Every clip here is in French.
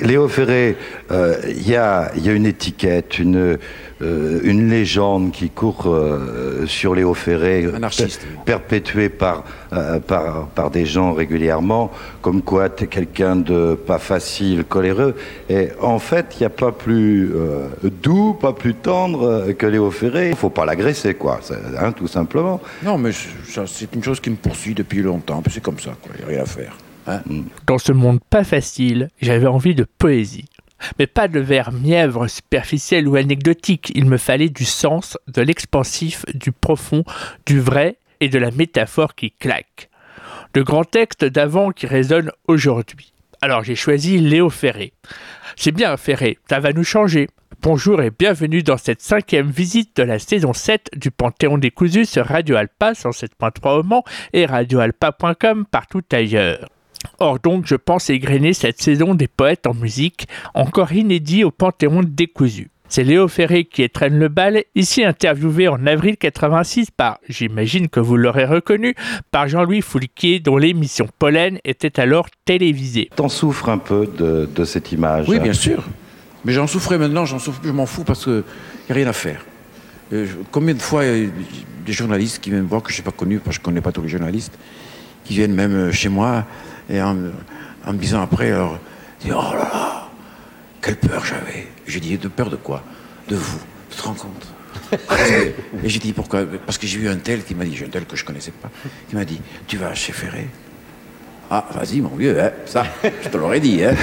Léo Ferré, euh, il y, a, une étiquette, une, euh, une légende qui court euh, sur Léo Ferré, perpétuée par, par, par, des gens régulièrement, comme quoi tu es quelqu'un de pas facile, coléreux. Et en fait, il n'y a pas plus doux, pas plus tendre que Léo Ferré. Il faut pas l'agresser, quoi, hein, tout simplement. Non, mais c'est une chose qui me poursuit depuis longtemps. C'est comme ça, il n'y a rien à faire. Hein Dans ce monde pas facile, j'avais envie de poésie. Mais pas de vers mièvre, superficiel ou anecdotique. Il me fallait du sens, de l'expansif, du profond, du vrai et de la métaphore qui claque. De grands textes d'avant qui résonnent aujourd'hui. Alors j'ai choisi Léo Ferré. C'est bien Ferré, ça va nous changer. Bonjour et bienvenue dans cette cinquième visite de la saison 7 du Panthéon des Cousus sur Radio Alpa 107.3 au Mans et radioalpa.com partout ailleurs. Or donc, je pense égrener cette saison des poètes en musique, encore inédit au Panthéon décousu. C'est Léo Ferré qui étreint le bal, ici interviewé en avril 86 par, j'imagine que vous l'aurez reconnu, par Jean-Louis Foulquier, dont l'émission Pollen était alors télévisée. T'en souffres un peu de, cette image Oui, bien sûr. Mais j'en souffrais maintenant, j'en souffre plus, je m'en fous parce qu'il n'y a rien à faire. Euh, combien de fois il y a des journalistes qui viennent voir que je n'ai pas connu, parce que je ne connais pas tous les journalistes, qui viennent même euh, chez moi et en, me disant après, alors, oh là là, quelle peur j'avais. J'ai dit, de peur de quoi? De vous, tu te rends compte? Et j'ai dit, pourquoi? Parce que j'ai vu un tel qui m'a dit, un tel que je connaissais pas, qui m'a dit, tu vas chez Ferré ah, vas-y, mon vieux, hein, ça, je te l'aurais dit. Hein.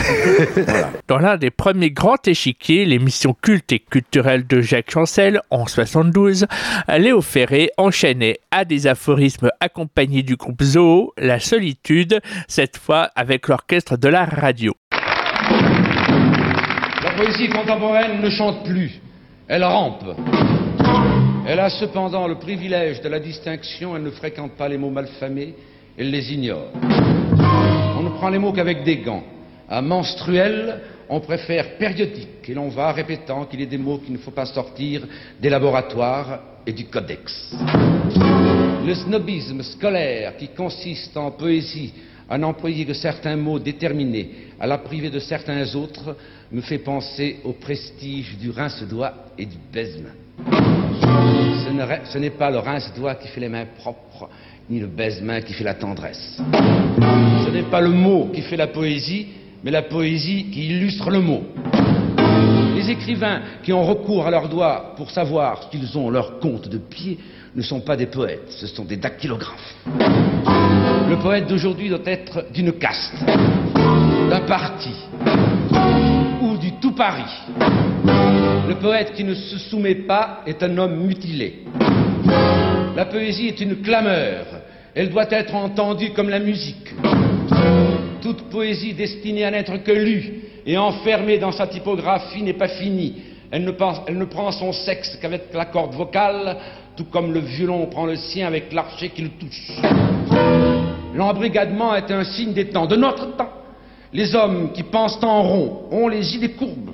Dans l'un des premiers grands échiquiers, l'émission culte et culturelle de Jacques Chancel, en 72, Léo Ferré enchaînait à des aphorismes accompagnés du groupe Zoo, La Solitude, cette fois avec l'orchestre de la radio. La poésie contemporaine ne chante plus, elle rampe. Elle a cependant le privilège de la distinction, elle ne fréquente pas les mots malfamés, elle les ignore. On prend les mots qu'avec des gants. À menstruel, on préfère périodique et l'on va répétant qu'il a des mots qu'il ne faut pas sortir des laboratoires et du codex. Le snobisme scolaire qui consiste en poésie à n'employer que certains mots déterminés, à la priver de certains autres, me fait penser au prestige du rince-doigt et du baise-main. Ce n'est pas le rince-doigt qui fait les mains propres, ni le baise-main qui fait la tendresse. Ce n'est pas le mot qui fait la poésie, mais la poésie qui illustre le mot. Les écrivains qui ont recours à leurs doigts pour savoir qu'ils ont leur compte de pied ne sont pas des poètes, ce sont des dactylographes. Le poète d'aujourd'hui doit être d'une caste, d'un parti ou du tout Paris. Le poète qui ne se soumet pas est un homme mutilé. La poésie est une clameur. Elle doit être entendue comme la musique. Toute poésie destinée à n'être que lue et enfermée dans sa typographie n'est pas finie. Elle ne, prend son sexe qu'avec la corde vocale, tout comme le violon prend le sien avec l'archet qui le touche. L'embrigadement est un signe des temps, de notre temps. Les hommes qui pensent en rond ont les idées courbes.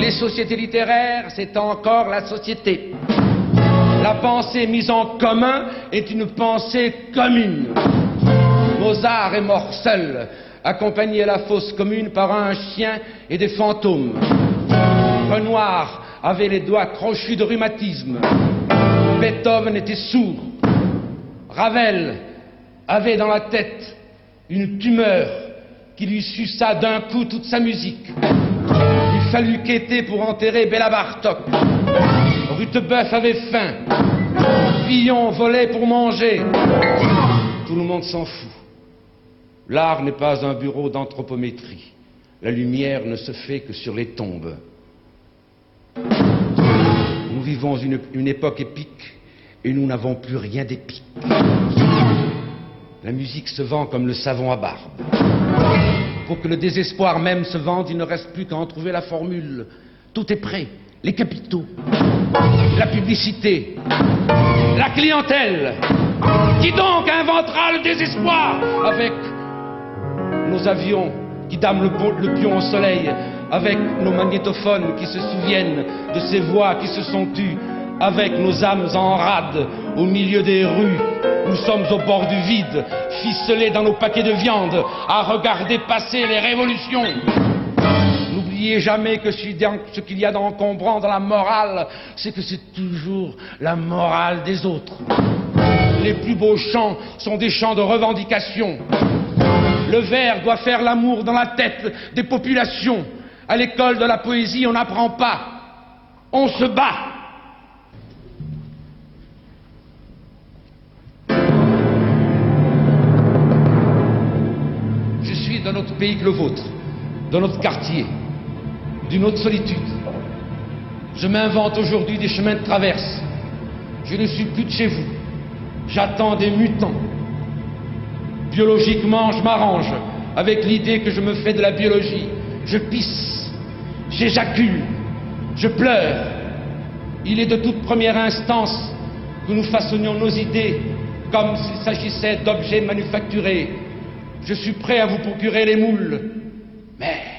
Les sociétés littéraires, c'est encore la société. La pensée mise en commun est une pensée commune. Mozart est mort seul, accompagné à la fosse commune par un chien et des fantômes. Renoir avait les doigts crochus de rhumatisme. Beethoven était sourd. Ravel avait dans la tête une tumeur qui lui suça d'un coup toute sa musique. Il fallut quêter pour enterrer Béla Bartok. Rutebeuf avait faim. Villon volait pour manger. Tout le monde s'en fout. L'art n'est pas un bureau d'anthropométrie. La lumière ne se fait que sur les tombes. Nous vivons une, une époque épique et nous n'avons plus rien d'épique. La musique se vend comme le savon à barbe. Pour que le désespoir même se vende, il ne reste plus qu'à en trouver la formule. Tout est prêt les capitaux, la publicité, la clientèle. Qui donc inventera le désespoir? Avec nos avions qui dament le, pion au soleil, avec nos magnétophones qui se souviennent de ces voix qui se sont tues, avec nos âmes en rade au milieu des rues. Nous sommes au bord du vide, ficelés dans nos paquets de viande, à regarder passer les révolutions. N'oubliez jamais que ce qu'il y a d'encombrant dans la morale, c'est que c'est toujours la morale des autres. Les plus beaux chants sont des chants de revendication. Le vers doit faire l'amour dans la tête des populations. À l'école de la poésie, on n'apprend pas. On se bat. Je suis dans notre pays que le vôtre, dans notre quartier, d'une autre solitude. Je m'invente aujourd'hui des chemins de traverse. Je ne suis plus de chez vous. J'attends des mutants. Biologiquement, je m'arrange avec l'idée que je me fais de la biologie. Je pisse, j'éjacule, je pleure. Il est de toute première instance que nous façonnions nos idées comme s'il s'agissait d'objets manufacturés. Je suis prêt à vous procurer les moules, mais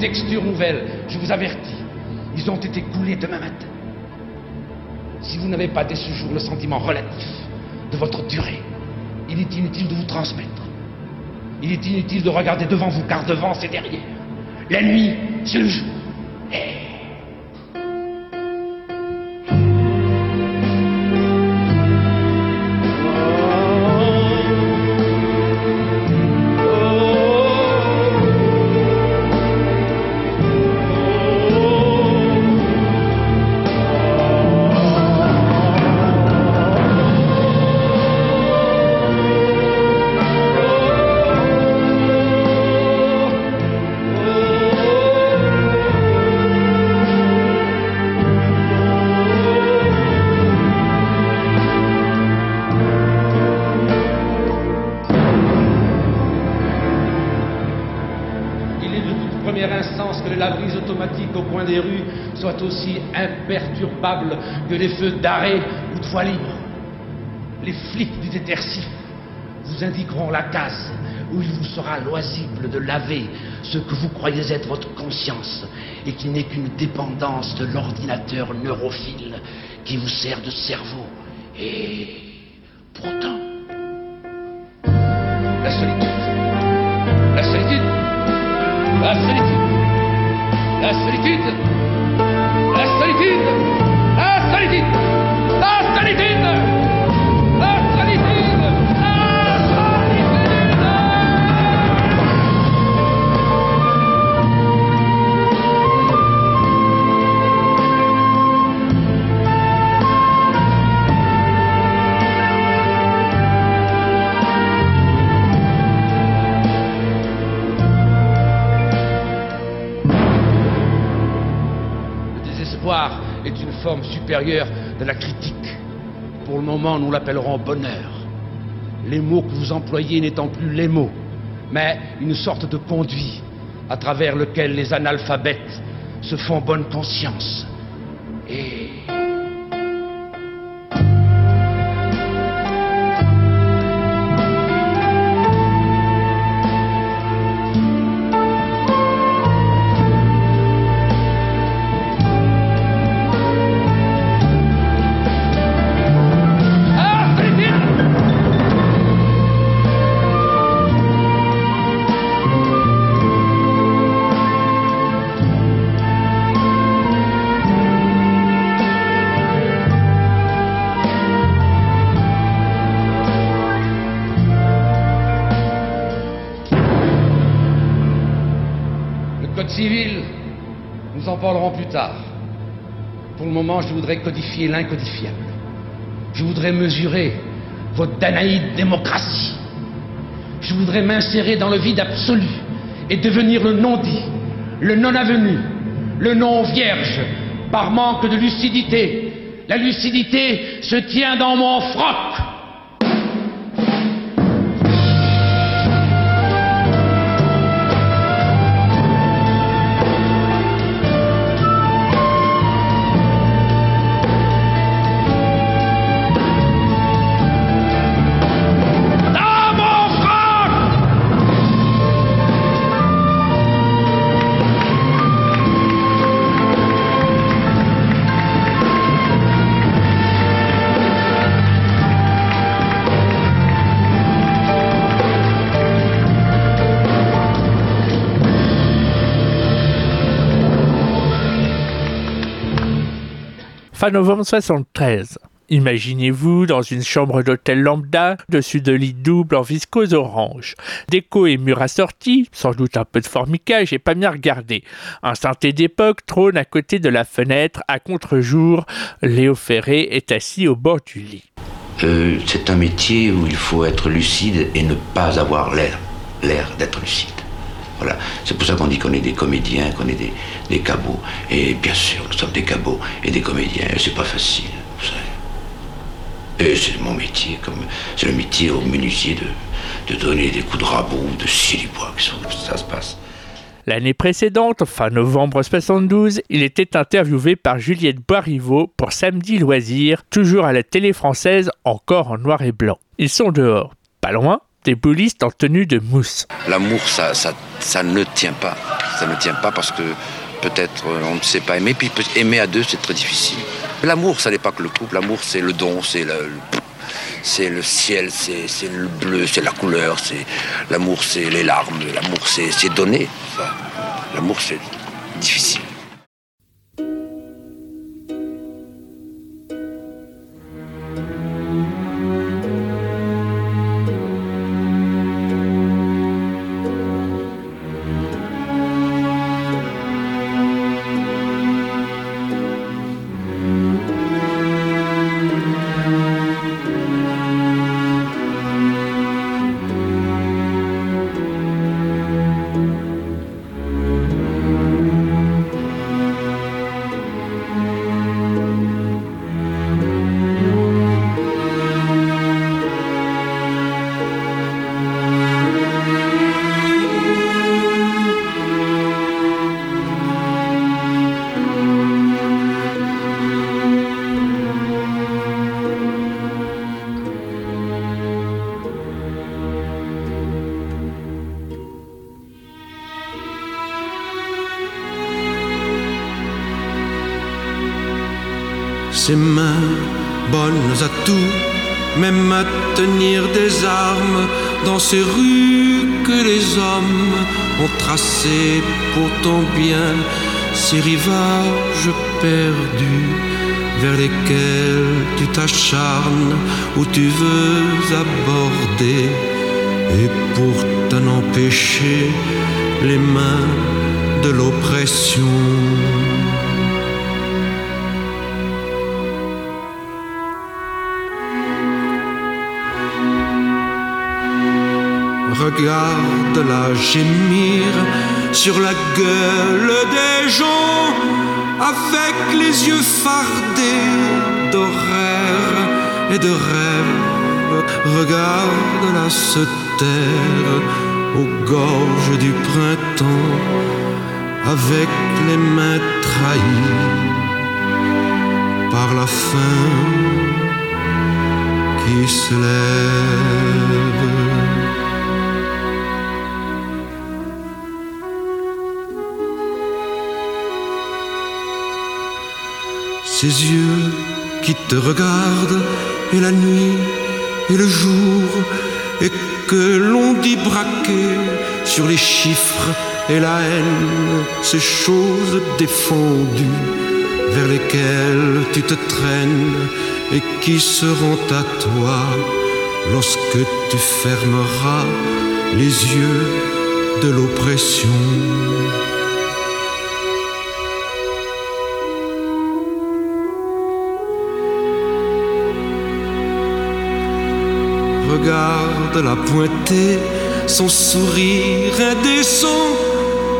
texture nouvelle. Je vous avertis, ils ont été coulés demain matin. Si vous n'avez pas dès ce jour le sentiment relatif de votre durée, il est inutile de vous transmettre. Il est inutile de regarder devant vous, car devant c'est derrière. La nuit, c'est le jour. Que les feux d'arrêt ou de voie libre. Les flics du détercif vous indiqueront la case où il vous sera loisible de laver ce que vous croyez être votre conscience et qui n'est qu'une dépendance de l'ordinateur neurophile qui vous sert de cerveau. Et pourtant, la solitude, la solitude, la solitude, la solitude, de la critique. Pour le moment, nous l'appellerons bonheur. Les mots que vous employez n'étant plus les mots, mais une sorte de conduit à travers lequel les analphabètes se font bonne conscience. Je voudrais codifier l'incodifiable. Je voudrais mesurer votre danaïde démocratie. Je voudrais m'insérer dans le vide absolu et devenir le non-dit, le non-avenu, le nom vierge par manque de lucidité. La lucidité se tient dans mon froc. Fin novembre 73. Imaginez-vous dans une chambre d'hôtel lambda, dessus de lit double en viscose orange. Déco et murs assortis, sans doute un peu de formica, j'ai pas bien regardé. Un synthé d'époque trône à côté de la fenêtre, à contre-jour. Léo Ferré est assis au bord du lit. Euh, c'est un métier où il faut être lucide et ne pas avoir l'air, l'air d'être lucide. Voilà. C'est pour ça qu'on dit qu'on est des comédiens, qu'on est des, des, cabots. Et bien sûr, nous sommes des cabots et des comédiens. C'est pas facile, vous savez. Et c'est mon métier, comme c'est le métier au menuisier de, de donner des coups de rabot, de scie du bois, que ça se passe. L'année précédente, fin novembre 72, il était interviewé par Juliette Boiriveau pour Samedi Loisirs, toujours à la télé française, encore en noir et blanc. Ils sont dehors, pas loin, des boulistes en tenue de mousse. L'amour, ça, ça, ça ne tient pas. Ça ne tient pas parce que peut-être euh, on ne sait pas aimer. Puis aimer à deux, c'est très difficile. L'amour, ça n'est pas que le couple. L'amour, c'est le don, c'est le, c'est le ciel, c'est le bleu, c'est la couleur. C'est l'amour, c'est les larmes. L'amour, c'est donner. L'amour, c'est difficile. Armes dans ces rues que les hommes ont tracées pour ton bien, ces rivages perdus vers lesquels tu t'acharnes, où tu veux aborder, et pour t'en empêcher les mains de l'oppression regarde-la gémir sur la gueule des gens avec les yeux fardés d'horaires et de rêves. Regarde-la se taire aux gorges du printemps avec les mains trahies par la faim qui se lève. Ces yeux qui te regardent et la nuit et le jour et que l'on dit braquer sur les chiffres et la haine, ces choses défendues vers lesquelles tu te traînes et qui seront à toi lorsque tu fermeras les yeux de l'oppression. Regarde la pointer, son sourire indécent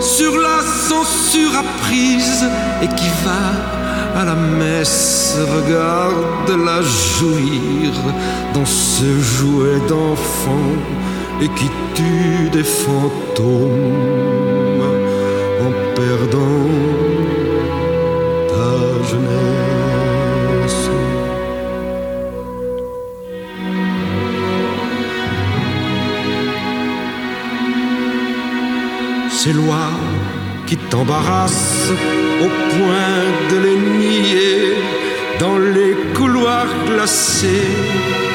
sur la censure apprise et qui va à la messe, regarde-la jouir dans ce jouet d'enfant et qui tue des fantômes en perdant Ces lois qui t'embarrassent au point de les nier dans les couloirs glacés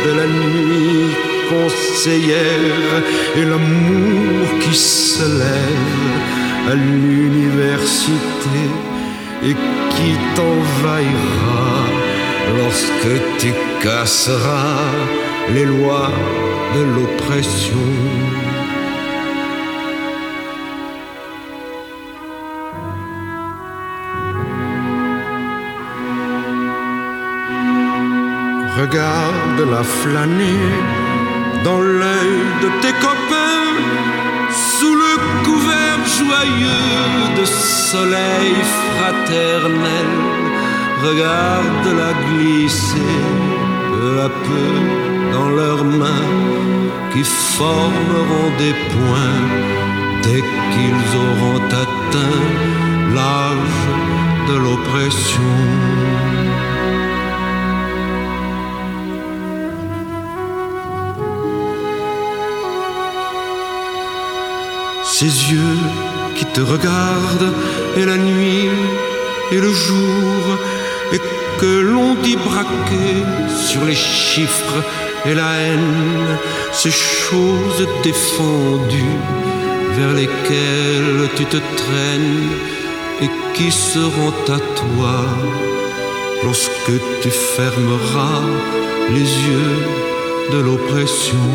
de la nuit conseillère et l'amour qui se lève à l'université et qui t'envahira lorsque tu casseras les lois de l'oppression. Regarde-la flâner dans l'œil de tes copains, sous le couvert joyeux de soleil fraternel. Regarde-la glisser peu à peu dans leurs mains qui formeront des points dès qu'ils auront atteint l'âge de l'oppression. Ces yeux qui te regardent et la nuit et le jour et que l'on dit braquer sur les chiffres et la haine, ces choses défendues vers lesquelles tu te traînes et qui seront à toi lorsque tu fermeras les yeux de l'oppression.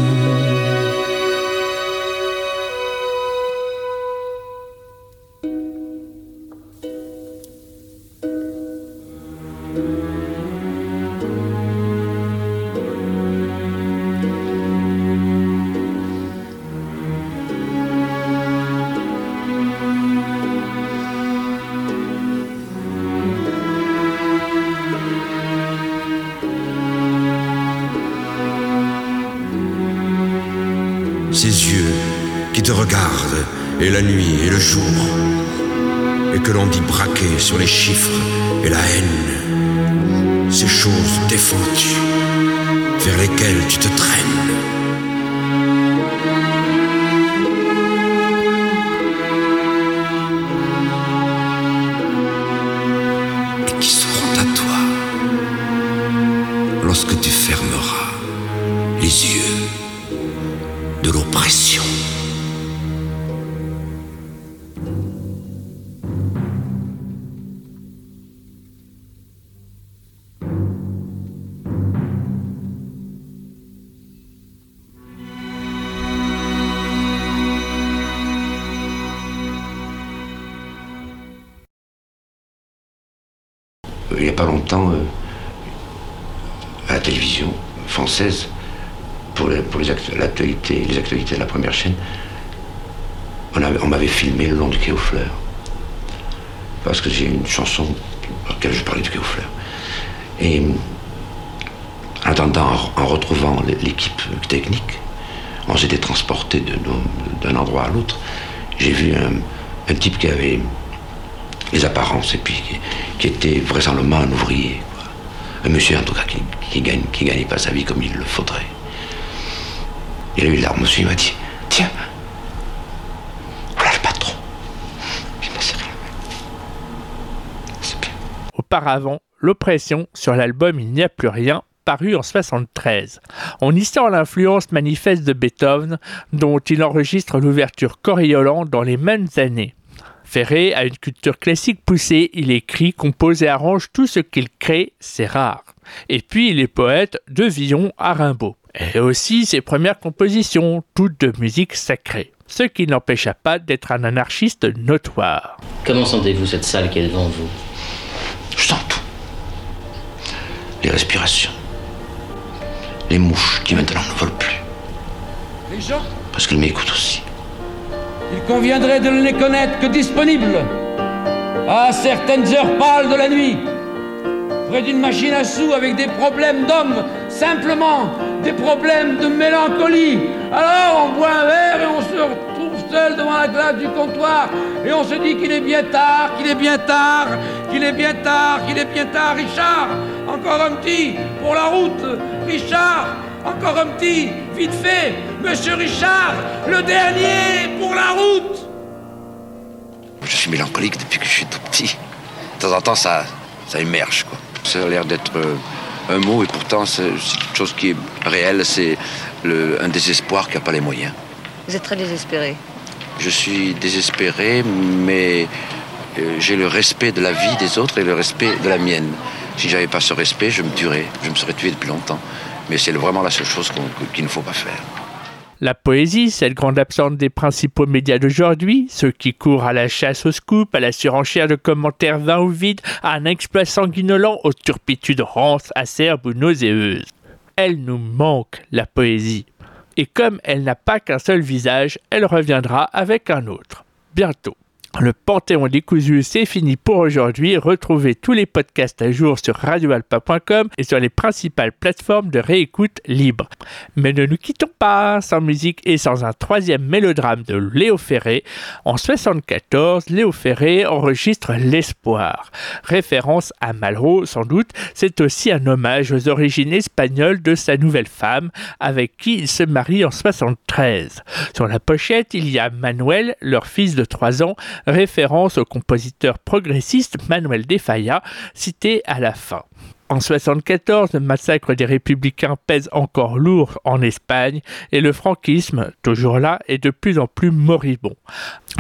Sur les chiffres et la haine, ces choses défendues vers lesquelles tu te traînes. Les actualités de la première chaîne, on, avait, on m'avait filmé le long du quai aux fleurs. Parce que j'ai une chanson dans laquelle je parlais du quai aux fleurs. Et en attendant, en retrouvant l'équipe technique, on s'était transporté d'un endroit à l'autre. J'ai vu un, type qui avait les apparences et puis qui, était vraisemblablement un ouvrier. Un monsieur en tout cas qui, qui gagne, qui gagnait pas sa vie comme il le faudrait. Il a eu l'arme aussi, il m'a dit, tiens, voilà le patron. Je me c'est rien. C'est bien. Auparavant, l'oppression sur l'album Il n'y a plus rien paru en 73. On y sent l'influence manifeste de Beethoven, dont il enregistre l'ouverture Coriolan dans les mêmes années. Ferré a une culture classique poussée, il écrit, compose et arrange tout ce qu'il crée, c'est rare. Et puis il est poète de Villon à Rimbaud. Et aussi ses premières compositions, toutes de musique sacrée. Ce qui n'empêcha pas d'être un anarchiste notoire. Comment sentez-vous cette salle qui est devant vous? Je sens tout. Les respirations. Les mouches qui maintenant ne volent plus. Les gens? Parce qu'ils m'écoutent aussi. il conviendrait de ne les connaître que disponibles à certaines heures pâles de la nuit, près d'une machine à sous avec des problèmes d'hommes, simplement des problèmes de mélancolie. Alors on boit un verre et on se retrouve seul devant la glace du comptoir et on se dit qu'il est bien tard, qu'il est bien tard, qu'il est bien tard, qu'il est bien tard. Richard, encore un petit pour la route. Richard, encore un petit, vite fait. Monsieur Richard, le dernier pour la route. Je suis mélancolique depuis que je suis tout petit. De temps en temps, ça, ça émerge. Quoi. Ça a l'air d'être euh, un mot et pourtant c'est quelque chose qui est réel. C'est un désespoir qui n'a pas les moyens. Vous êtes très désespéré. Je suis désespéré, mais euh, j'ai le respect de la vie des autres et le respect de la mienne. Si j'avais pas ce respect, je me tuerais. Je me serais tué depuis longtemps. Mais c'est vraiment la seule chose qu'il ne faut pas faire. La poésie, cette grande absente des principaux médias d'aujourd'hui, ceux qui courent à la chasse au scoop, à la surenchère de commentaires vains ou vides, à un exploit sanguinolent, aux turpitudes rances, acerbes ou nauséeuses. Elle nous manque, la poésie. Et comme elle n'a pas qu'un seul visage, elle reviendra avec un autre. Bientôt. Le Panthéon décousu, c'est fini pour aujourd'hui. Retrouvez tous les podcasts à jour sur radioalpa.com et sur les principales plateformes de réécoute libre. Mais ne nous quittons pas sans musique et sans un troisième mélodrame de Léo Ferré. En 74, Léo Ferré enregistre L'Espoir. Référence à Malraux, sans doute, c'est aussi un hommage aux origines espagnoles de sa nouvelle femme, avec qui il se marie en 73. Sur la pochette, il y a Manuel, leur fils de 3 ans, référence au compositeur progressiste Manuel de Falla, cité à la fin. En 1974, le massacre des républicains pèse encore lourd en Espagne et le franquisme, toujours là, est de plus en plus moribond.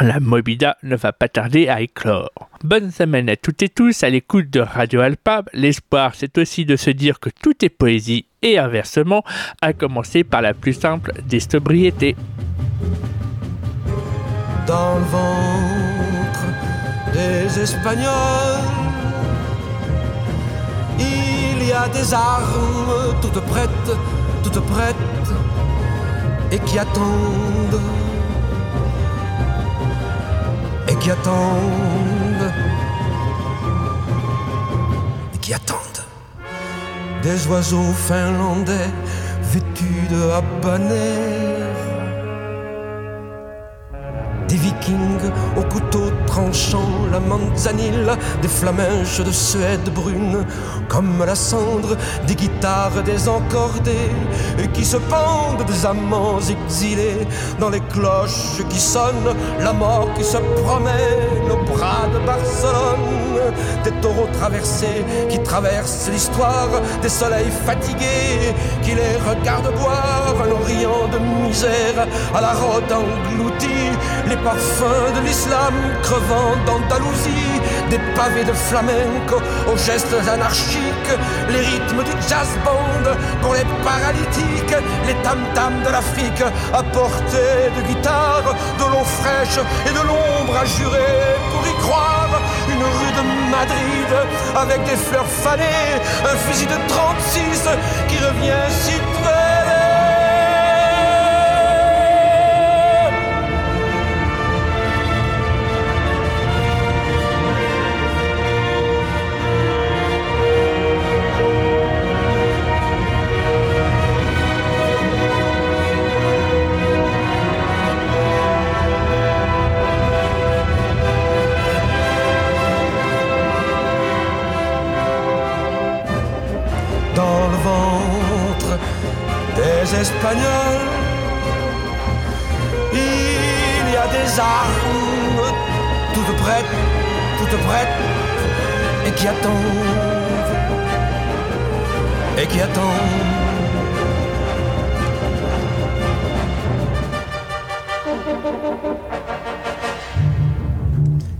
La Mobida ne va pas tarder à éclore. Bonne semaine à toutes et tous à l'écoute de Radio Alpa. L'espoir, c'est aussi de se dire que tout est poésie et inversement, à commencer par la plus simple des sobriétés. Dans le ventre des Espagnols, il y a des armes toutes prêtes, toutes prêtes, et qui attendent, et qui attendent, et qui attendent. Des oiseaux finlandais vêtus de habanero des vikings au couteau tranchant, la manzanille, des flamèches de Suède brune, comme la cendre des guitares désencordées, et qui se pendent des amants exilés dans les cloches qui sonnent, la mort qui se promène au bras de Barcelone, des taureaux traversés qui traversent l'histoire, des soleils fatigués qui les regardent boire un orient de misère à la rote engloutie, les parfums de l'islam crevant d'Andalousie, des pavés de flamenco aux gestes anarchiques, les rythmes du jazz band pour les paralytiques, les tam-tams de l'Afrique à portée de guitare, de l'eau fraîche et de l'ombre à jurer pour y croire. Une rue de Madrid avec des fleurs fanées, un fusil de 36 qui revient si Il y a des armes toutes prêtes, toutes prêtes, et qui attendent, et qui attendent.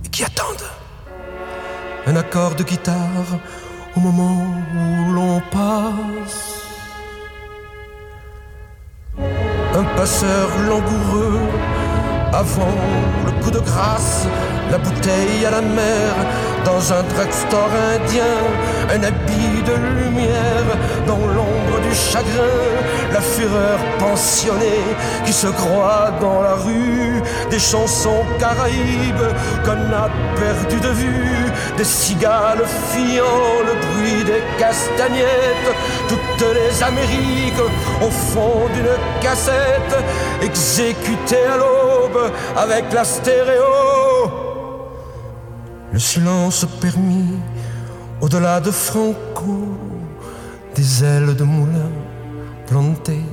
Et qui attendent un accord de guitare au moment où l'on passe passeur langoureux. Avant le coup de grâce, la bouteille à la mer, dans un drugstore indien, un habit de lumière, dans l'ombre chagrin, la fureur pensionnée qui se croit dans la rue, des chansons caraïbes qu'on a perdu de vue, des cigales fiant le bruit des castagnettes, toutes les Amériques au fond d'une cassette, exécutées à l'aube avec la stéréo. Le silence permis au-delà de Franco, des ailes de moulin plantées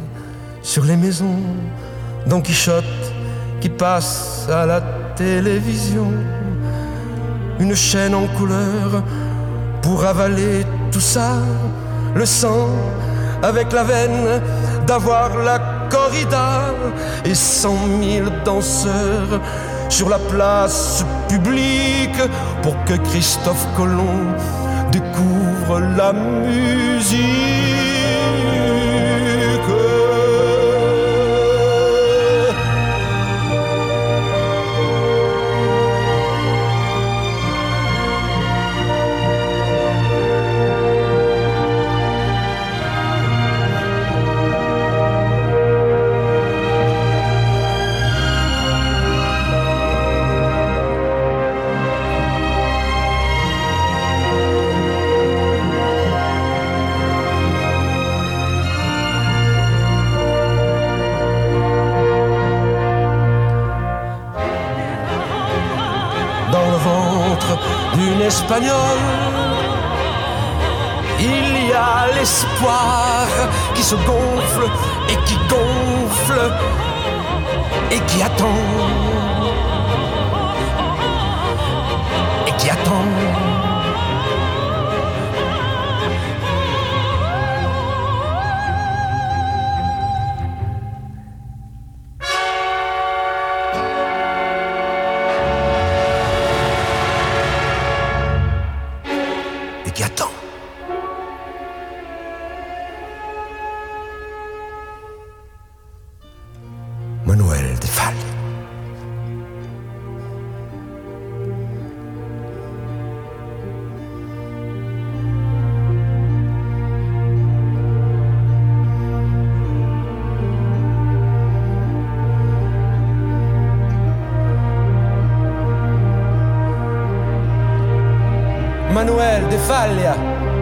sur les maisons, Don Quichotte qui passe à la télévision, une chaîne en couleur pour avaler tout ça, le sang avec la veine d'avoir la corrida et cent mille danseurs sur la place publique pour que Christophe Colomb découvre la musique. Il y a l'espoir qui se gonfle et qui gonfle et qui attend. thank you